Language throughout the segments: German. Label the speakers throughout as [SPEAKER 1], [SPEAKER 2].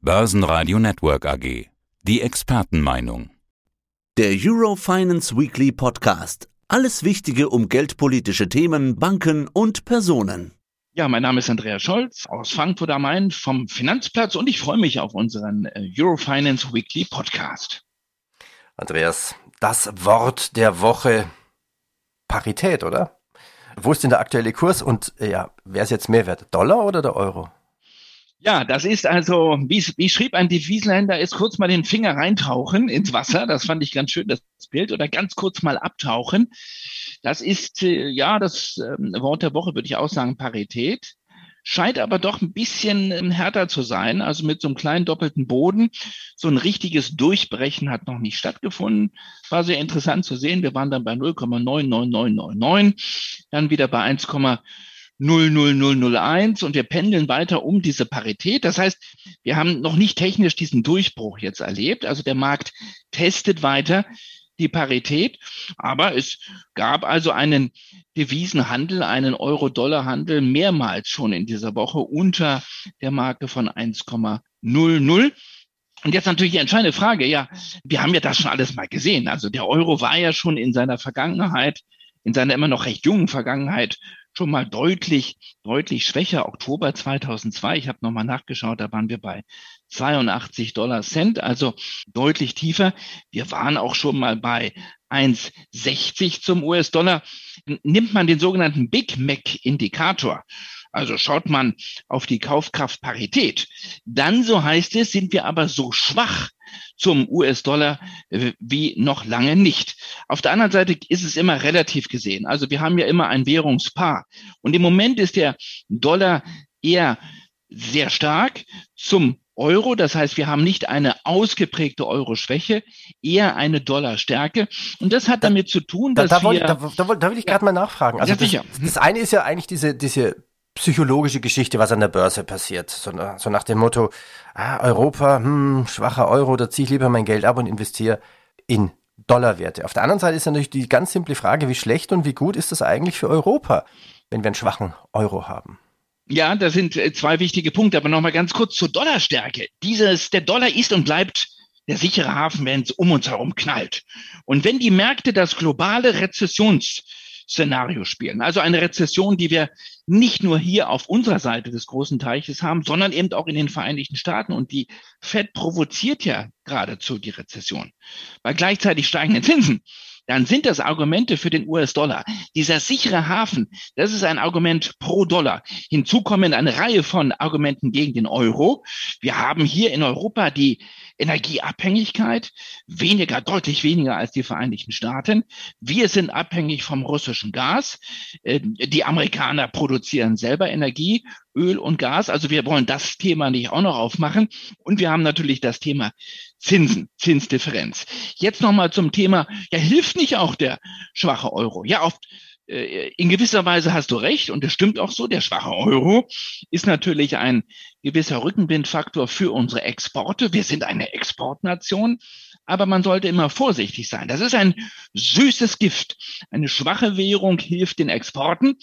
[SPEAKER 1] Börsenradio Network AG. Die Expertenmeinung.
[SPEAKER 2] Der Eurofinance Weekly Podcast. Alles Wichtige um geldpolitische Themen, Banken und Personen.
[SPEAKER 3] Ja, mein Name ist Andreas Scholz aus Frankfurt am Main vom Finanzplatz und ich freue mich auf unseren äh, Eurofinance Weekly Podcast.
[SPEAKER 4] Andreas, das Wort der Woche Parität, oder? Wo ist denn der aktuelle Kurs und äh, ja, wer ist jetzt mehr wert, Dollar oder der Euro?
[SPEAKER 3] Ja, das ist also, wie, wie schrieb ein Devisenhändler, ist kurz mal den Finger reintauchen ins Wasser. Das fand ich ganz schön, das Bild. Oder ganz kurz mal abtauchen. Das ist, äh, ja, das äh, Wort der Woche würde ich auch sagen, Parität. Scheint aber doch ein bisschen ähm, härter zu sein. Also mit so einem kleinen doppelten Boden. So ein richtiges Durchbrechen hat noch nicht stattgefunden. War sehr interessant zu sehen. Wir waren dann bei 0,99999, dann wieder bei 1, 00001 und wir pendeln weiter um diese Parität. Das heißt, wir haben noch nicht technisch diesen Durchbruch jetzt erlebt. Also der Markt testet weiter die Parität, aber es gab also einen Devisenhandel, einen Euro-Dollar-Handel mehrmals schon in dieser Woche unter der Marke von 1,00. Und jetzt natürlich die entscheidende Frage, ja, wir haben ja das schon alles mal gesehen. Also der Euro war ja schon in seiner Vergangenheit, in seiner immer noch recht jungen Vergangenheit schon mal deutlich, deutlich schwächer. Oktober 2002, ich habe nochmal nachgeschaut, da waren wir bei 82 Dollar Cent, also deutlich tiefer. Wir waren auch schon mal bei 1,60 zum US-Dollar. Nimmt man den sogenannten Big Mac Indikator, also schaut man auf die Kaufkraftparität, dann, so heißt es, sind wir aber so schwach, zum US-Dollar äh, wie noch lange nicht. Auf der anderen Seite ist es immer relativ gesehen. Also wir haben ja immer ein Währungspaar. Und im Moment ist der Dollar eher sehr stark zum Euro. Das heißt, wir haben nicht eine ausgeprägte Euro-Schwäche, eher eine Dollar-Stärke. Und das hat damit zu tun, dass
[SPEAKER 4] da, da,
[SPEAKER 3] wir...
[SPEAKER 4] Da, da, da will ich gerade mal nachfragen. Also ja, das, das eine ist ja eigentlich diese, diese psychologische Geschichte, was an der Börse passiert. So, so nach dem Motto, ah, Europa, hm, schwacher Euro, da ziehe ich lieber mein Geld ab und investiere in Dollarwerte. Auf der anderen Seite ist natürlich die ganz simple Frage, wie schlecht und wie gut ist das eigentlich für Europa, wenn wir einen schwachen Euro haben?
[SPEAKER 3] Ja, das sind äh, zwei wichtige Punkte, aber nochmal ganz kurz zur Dollarstärke. Dieses, der Dollar ist und bleibt der sichere Hafen, wenn es um uns herum knallt. Und wenn die Märkte das globale Rezessions Szenario spielen. Also eine Rezession, die wir nicht nur hier auf unserer Seite des großen Teiches haben, sondern eben auch in den Vereinigten Staaten. Und die Fed provoziert ja geradezu die Rezession. Bei gleichzeitig steigenden Zinsen dann sind das Argumente für den US-Dollar. Dieser sichere Hafen, das ist ein Argument pro Dollar. Hinzu kommen eine Reihe von Argumenten gegen den Euro. Wir haben hier in Europa die Energieabhängigkeit, weniger, deutlich weniger als die Vereinigten Staaten. Wir sind abhängig vom russischen Gas. Äh, die Amerikaner produzieren selber Energie, Öl und Gas. Also wir wollen das Thema nicht auch noch aufmachen. Und wir haben natürlich das Thema Zinsen, Zinsdifferenz. Jetzt nochmal zum Thema, ja, hilft nicht auch der schwache Euro? Ja, oft äh, in gewisser Weise hast du recht und das stimmt auch so. Der schwache Euro ist natürlich ein gewisser Rückenwindfaktor für unsere Exporte. Wir sind eine Exportnation, aber man sollte immer vorsichtig sein. Das ist ein süßes Gift. Eine schwache Währung hilft den Exporten,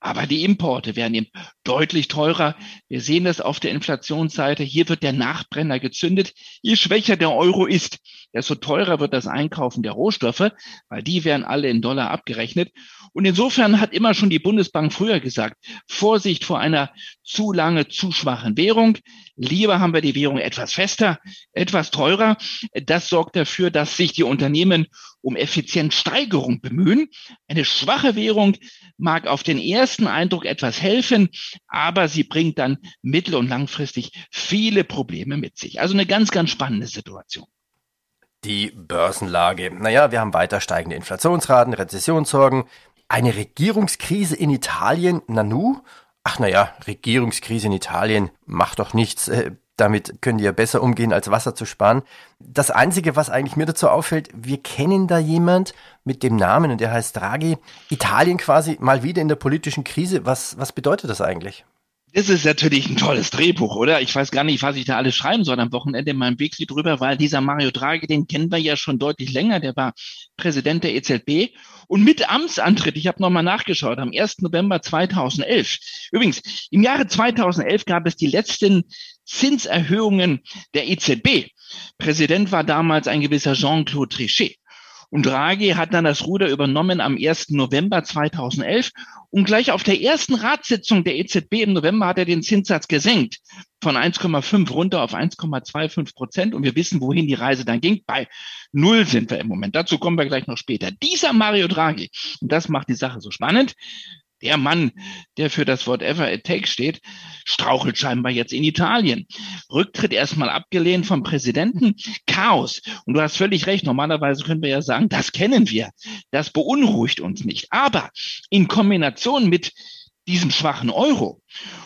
[SPEAKER 3] aber die Importe werden eben deutlich teurer. Wir sehen das auf der Inflationsseite. Hier wird der Nachbrenner gezündet. Je schwächer der Euro ist, desto teurer wird das Einkaufen der Rohstoffe, weil die werden alle in Dollar abgerechnet. Und insofern hat immer schon die Bundesbank früher gesagt, Vorsicht vor einer zu lange, zu schwachen Währung. Lieber haben wir die Währung etwas fester, etwas teurer. Das sorgt dafür, dass sich die Unternehmen um Effizienzsteigerung bemühen. Eine schwache Währung mag auf den ersten Eindruck etwas helfen, aber sie bringt dann mittel- und langfristig viele Probleme mit sich. Also eine ganz, ganz spannende Situation.
[SPEAKER 4] Die Börsenlage. Naja, wir haben weiter steigende Inflationsraten, Rezessionssorgen, eine Regierungskrise in Italien, Nanu? Ach naja, Regierungskrise in Italien macht doch nichts. Äh, damit können die ja besser umgehen, als Wasser zu sparen. Das Einzige, was eigentlich mir dazu auffällt, wir kennen da jemand mit dem Namen und der heißt Draghi. Italien quasi mal wieder in der politischen Krise. Was, was bedeutet das eigentlich?
[SPEAKER 3] Das ist natürlich ein tolles Drehbuch, oder? Ich weiß gar nicht, was ich da alles schreiben soll am Wochenende in meinem Weekly drüber, weil dieser Mario Draghi, den kennen wir ja schon deutlich länger. Der war Präsident der EZB und mit Amtsantritt, ich habe nochmal nachgeschaut, am 1. November 2011. Übrigens, im Jahre 2011 gab es die letzten Zinserhöhungen der EZB. Präsident war damals ein gewisser Jean-Claude Trichet. Und Draghi hat dann das Ruder übernommen am 1. November 2011 und gleich auf der ersten Ratssitzung der EZB im November hat er den Zinssatz gesenkt von 1,5 runter auf 1,25 Prozent. Und wir wissen, wohin die Reise dann ging. Bei Null sind wir im Moment. Dazu kommen wir gleich noch später. Dieser Mario Draghi, und das macht die Sache so spannend, der Mann, der für das Whatever it takes steht, strauchelt scheinbar jetzt in Italien. Rücktritt erstmal abgelehnt vom Präsidenten. Chaos. Und du hast völlig recht. Normalerweise können wir ja sagen, das kennen wir. Das beunruhigt uns nicht. Aber in Kombination mit diesem schwachen Euro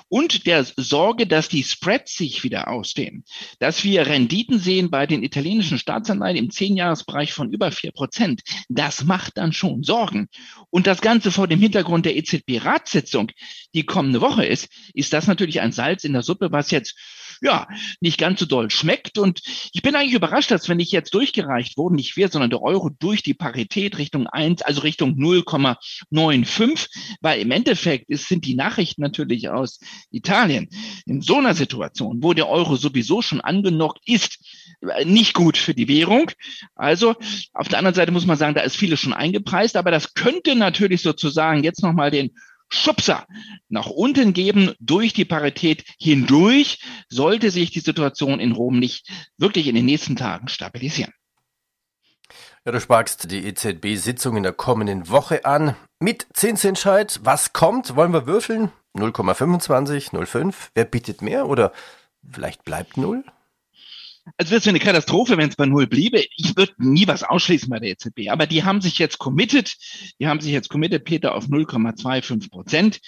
[SPEAKER 3] und der Sorge, dass die Spreads sich wieder ausdehnen, dass wir Renditen sehen bei den italienischen Staatsanleihen im Zehnjahresbereich von über vier Prozent, das macht dann schon Sorgen. Und das Ganze vor dem Hintergrund der EZB-Ratssitzung, die kommende Woche ist, ist das natürlich ein Salz in der Suppe, was jetzt ja, nicht ganz so doll schmeckt. Und ich bin eigentlich überrascht, dass wenn ich jetzt durchgereicht wurde, nicht wir, sondern der Euro durch die Parität Richtung 1, also Richtung 0,95, weil im Endeffekt ist, sind die Nachrichten natürlich aus Italien in so einer Situation, wo der Euro sowieso schon angenockt ist, nicht gut für die Währung. Also auf der anderen Seite muss man sagen, da ist vieles schon eingepreist, aber das könnte natürlich sozusagen jetzt nochmal den Schubser nach unten geben durch die Parität hindurch, sollte sich die Situation in Rom nicht wirklich in den nächsten Tagen stabilisieren.
[SPEAKER 4] Ja, du sprachst die EZB-Sitzung in der kommenden Woche an. Mit Zinsentscheid, was kommt? Wollen wir würfeln? 0,25, 0,5? Wer bietet mehr oder vielleicht bleibt 0?
[SPEAKER 3] Also das wäre eine Katastrophe, wenn es bei Null bliebe. Ich würde nie was ausschließen bei der EZB. Aber die haben sich jetzt committed. Die haben sich jetzt committed, Peter, auf 0,25 Prozent.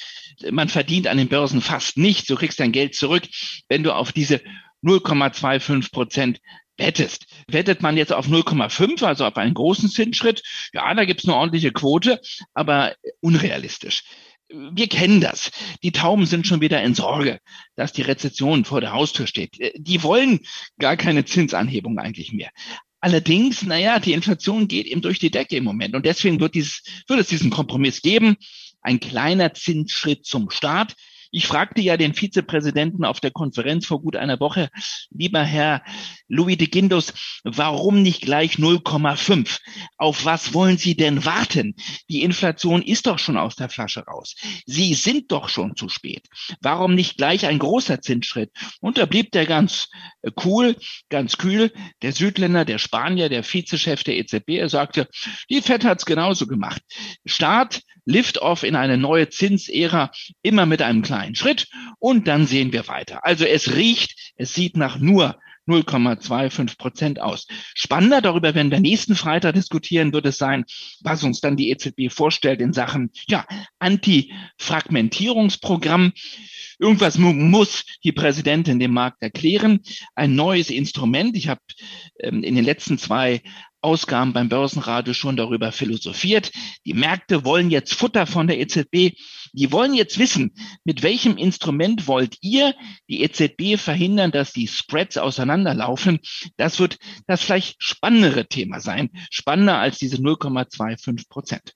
[SPEAKER 3] Man verdient an den Börsen fast nichts. Du kriegst dein Geld zurück, wenn du auf diese 0,25 Prozent wettest. Wettet man jetzt auf 0,5, also auf einen großen Zinsschritt, ja, da gibt's eine ordentliche Quote, aber unrealistisch wir kennen das. Die Tauben sind schon wieder in Sorge, dass die Rezession vor der Haustür steht. Äh, die wollen gar keine Zinsanhebung eigentlich mehr. Allerdings, naja, die Inflation geht eben durch die Decke im Moment. Und deswegen wird, dieses, wird es diesen Kompromiss geben. Ein kleiner Zinsschritt zum Start. Ich fragte ja den Vizepräsidenten auf der Konferenz vor gut einer Woche, lieber Herr Louis de Guindos, warum nicht gleich 0,5? Auf was wollen Sie denn warten? Die Inflation ist doch schon aus der Flasche raus. Sie sind doch schon zu spät. Warum nicht gleich ein großer Zinsschritt? Und da blieb der ganz cool, ganz kühl, der Südländer, der Spanier, der Vizechef der EZB, er sagte, die FED hat's genauso gemacht. Start, Lift-off in eine neue Zinsära, immer mit einem kleinen kleinen Schritt und dann sehen wir weiter. Also es riecht, es sieht nach nur 0,25 Prozent aus. Spannender darüber werden wir nächsten Freitag diskutieren, wird es sein, was uns dann die EZB vorstellt in Sachen ja, Anti-Fragmentierungsprogramm. Irgendwas muss die Präsidentin dem Markt erklären. Ein neues Instrument. Ich habe ähm, in den letzten zwei Ausgaben beim Börsenradio schon darüber philosophiert. Die Märkte wollen jetzt Futter von der EZB. Die wollen jetzt wissen, mit welchem Instrument wollt ihr die EZB verhindern, dass die Spreads auseinanderlaufen? Das wird das vielleicht spannendere Thema sein. Spannender als diese 0,25 Prozent.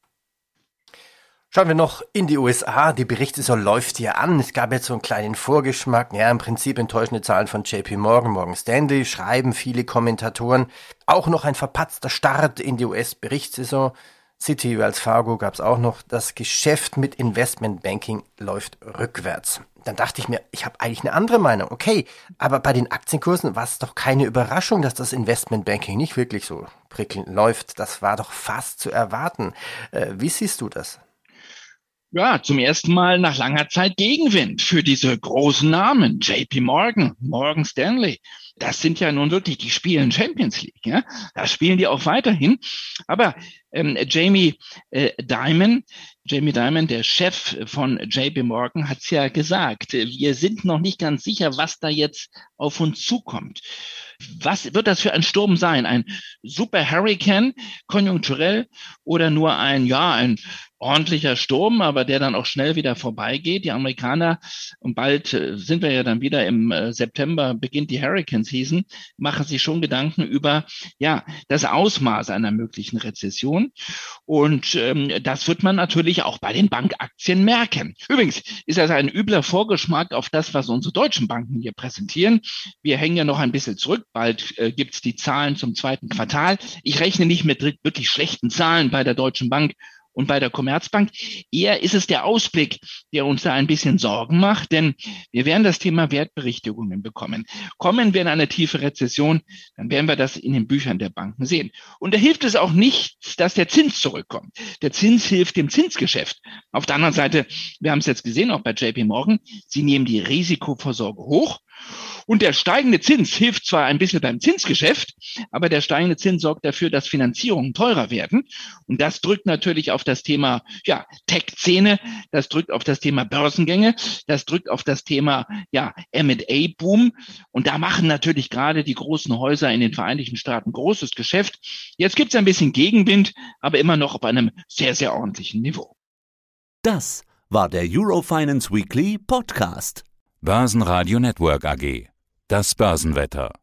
[SPEAKER 4] Schauen wir noch in die USA. Die Berichtssaison läuft hier an. Es gab jetzt so einen kleinen Vorgeschmack. Ja, im Prinzip enttäuschende Zahlen von JP Morgan, Morgan Stanley, schreiben viele Kommentatoren. Auch noch ein verpatzter Start in die US-Berichtssaison. City, Wells Fargo gab es auch noch. Das Geschäft mit Investmentbanking läuft rückwärts. Dann dachte ich mir, ich habe eigentlich eine andere Meinung. Okay, aber bei den Aktienkursen war es doch keine Überraschung, dass das Investmentbanking nicht wirklich so prickelnd läuft. Das war doch fast zu erwarten. Äh, wie siehst du das?
[SPEAKER 3] ja, zum ersten Mal nach langer Zeit Gegenwind für diese großen Namen. JP Morgan, Morgan Stanley. Das sind ja nun wirklich, die spielen Champions League. Ja? Da spielen die auch weiterhin. Aber ähm, Jamie äh, Dimon, Jamie Dimon, der Chef von JP Morgan, hat es ja gesagt. Wir sind noch nicht ganz sicher, was da jetzt auf uns zukommt. Was wird das für ein Sturm sein? Ein Super Hurricane, konjunkturell oder nur ein, ja, ein ordentlicher Sturm, aber der dann auch schnell wieder vorbeigeht. Die Amerikaner, und bald äh, sind wir ja dann wieder im äh, September, beginnt die Hurricane Thesen machen sich schon Gedanken über ja das Ausmaß einer möglichen Rezession. Und ähm, das wird man natürlich auch bei den Bankaktien merken. Übrigens ist das ein übler Vorgeschmack auf das, was unsere deutschen Banken hier präsentieren. Wir hängen ja noch ein bisschen zurück. Bald äh, gibt es die Zahlen zum zweiten Quartal. Ich rechne nicht mit wirklich schlechten Zahlen bei der Deutschen Bank und bei der Commerzbank. Eher ist es der Ausblick, der uns da ein bisschen Sorgen macht, denn wir werden das Thema Wertberichtigungen bekommen. Kommen wir in eine tiefe Rezession, dann werden wir das in den Büchern der Banken sehen. Und da hilft es auch nicht, dass der Zins zurückkommt. Der Zins hilft dem Zinsgeschäft. Auf der anderen Seite, wir haben es jetzt gesehen, auch bei JP Morgan, sie nehmen die Risikovorsorge hoch und der steigende Zins hilft zwar ein bisschen beim Zinsgeschäft, aber der steigende Zins sorgt dafür, dass Finanzierungen teurer werden. Und das drückt natürlich auf das Thema ja, Tech-Szene, das drückt auf das Thema Börsengänge, das drückt auf das Thema ja, M&A-Boom. Und da machen natürlich gerade die großen Häuser in den Vereinigten Staaten großes Geschäft. Jetzt gibt es ein bisschen Gegenwind, aber immer noch auf einem sehr, sehr ordentlichen Niveau.
[SPEAKER 2] Das war der Eurofinance Weekly Podcast.
[SPEAKER 1] Börsenradio Network AG. Das Börsenwetter.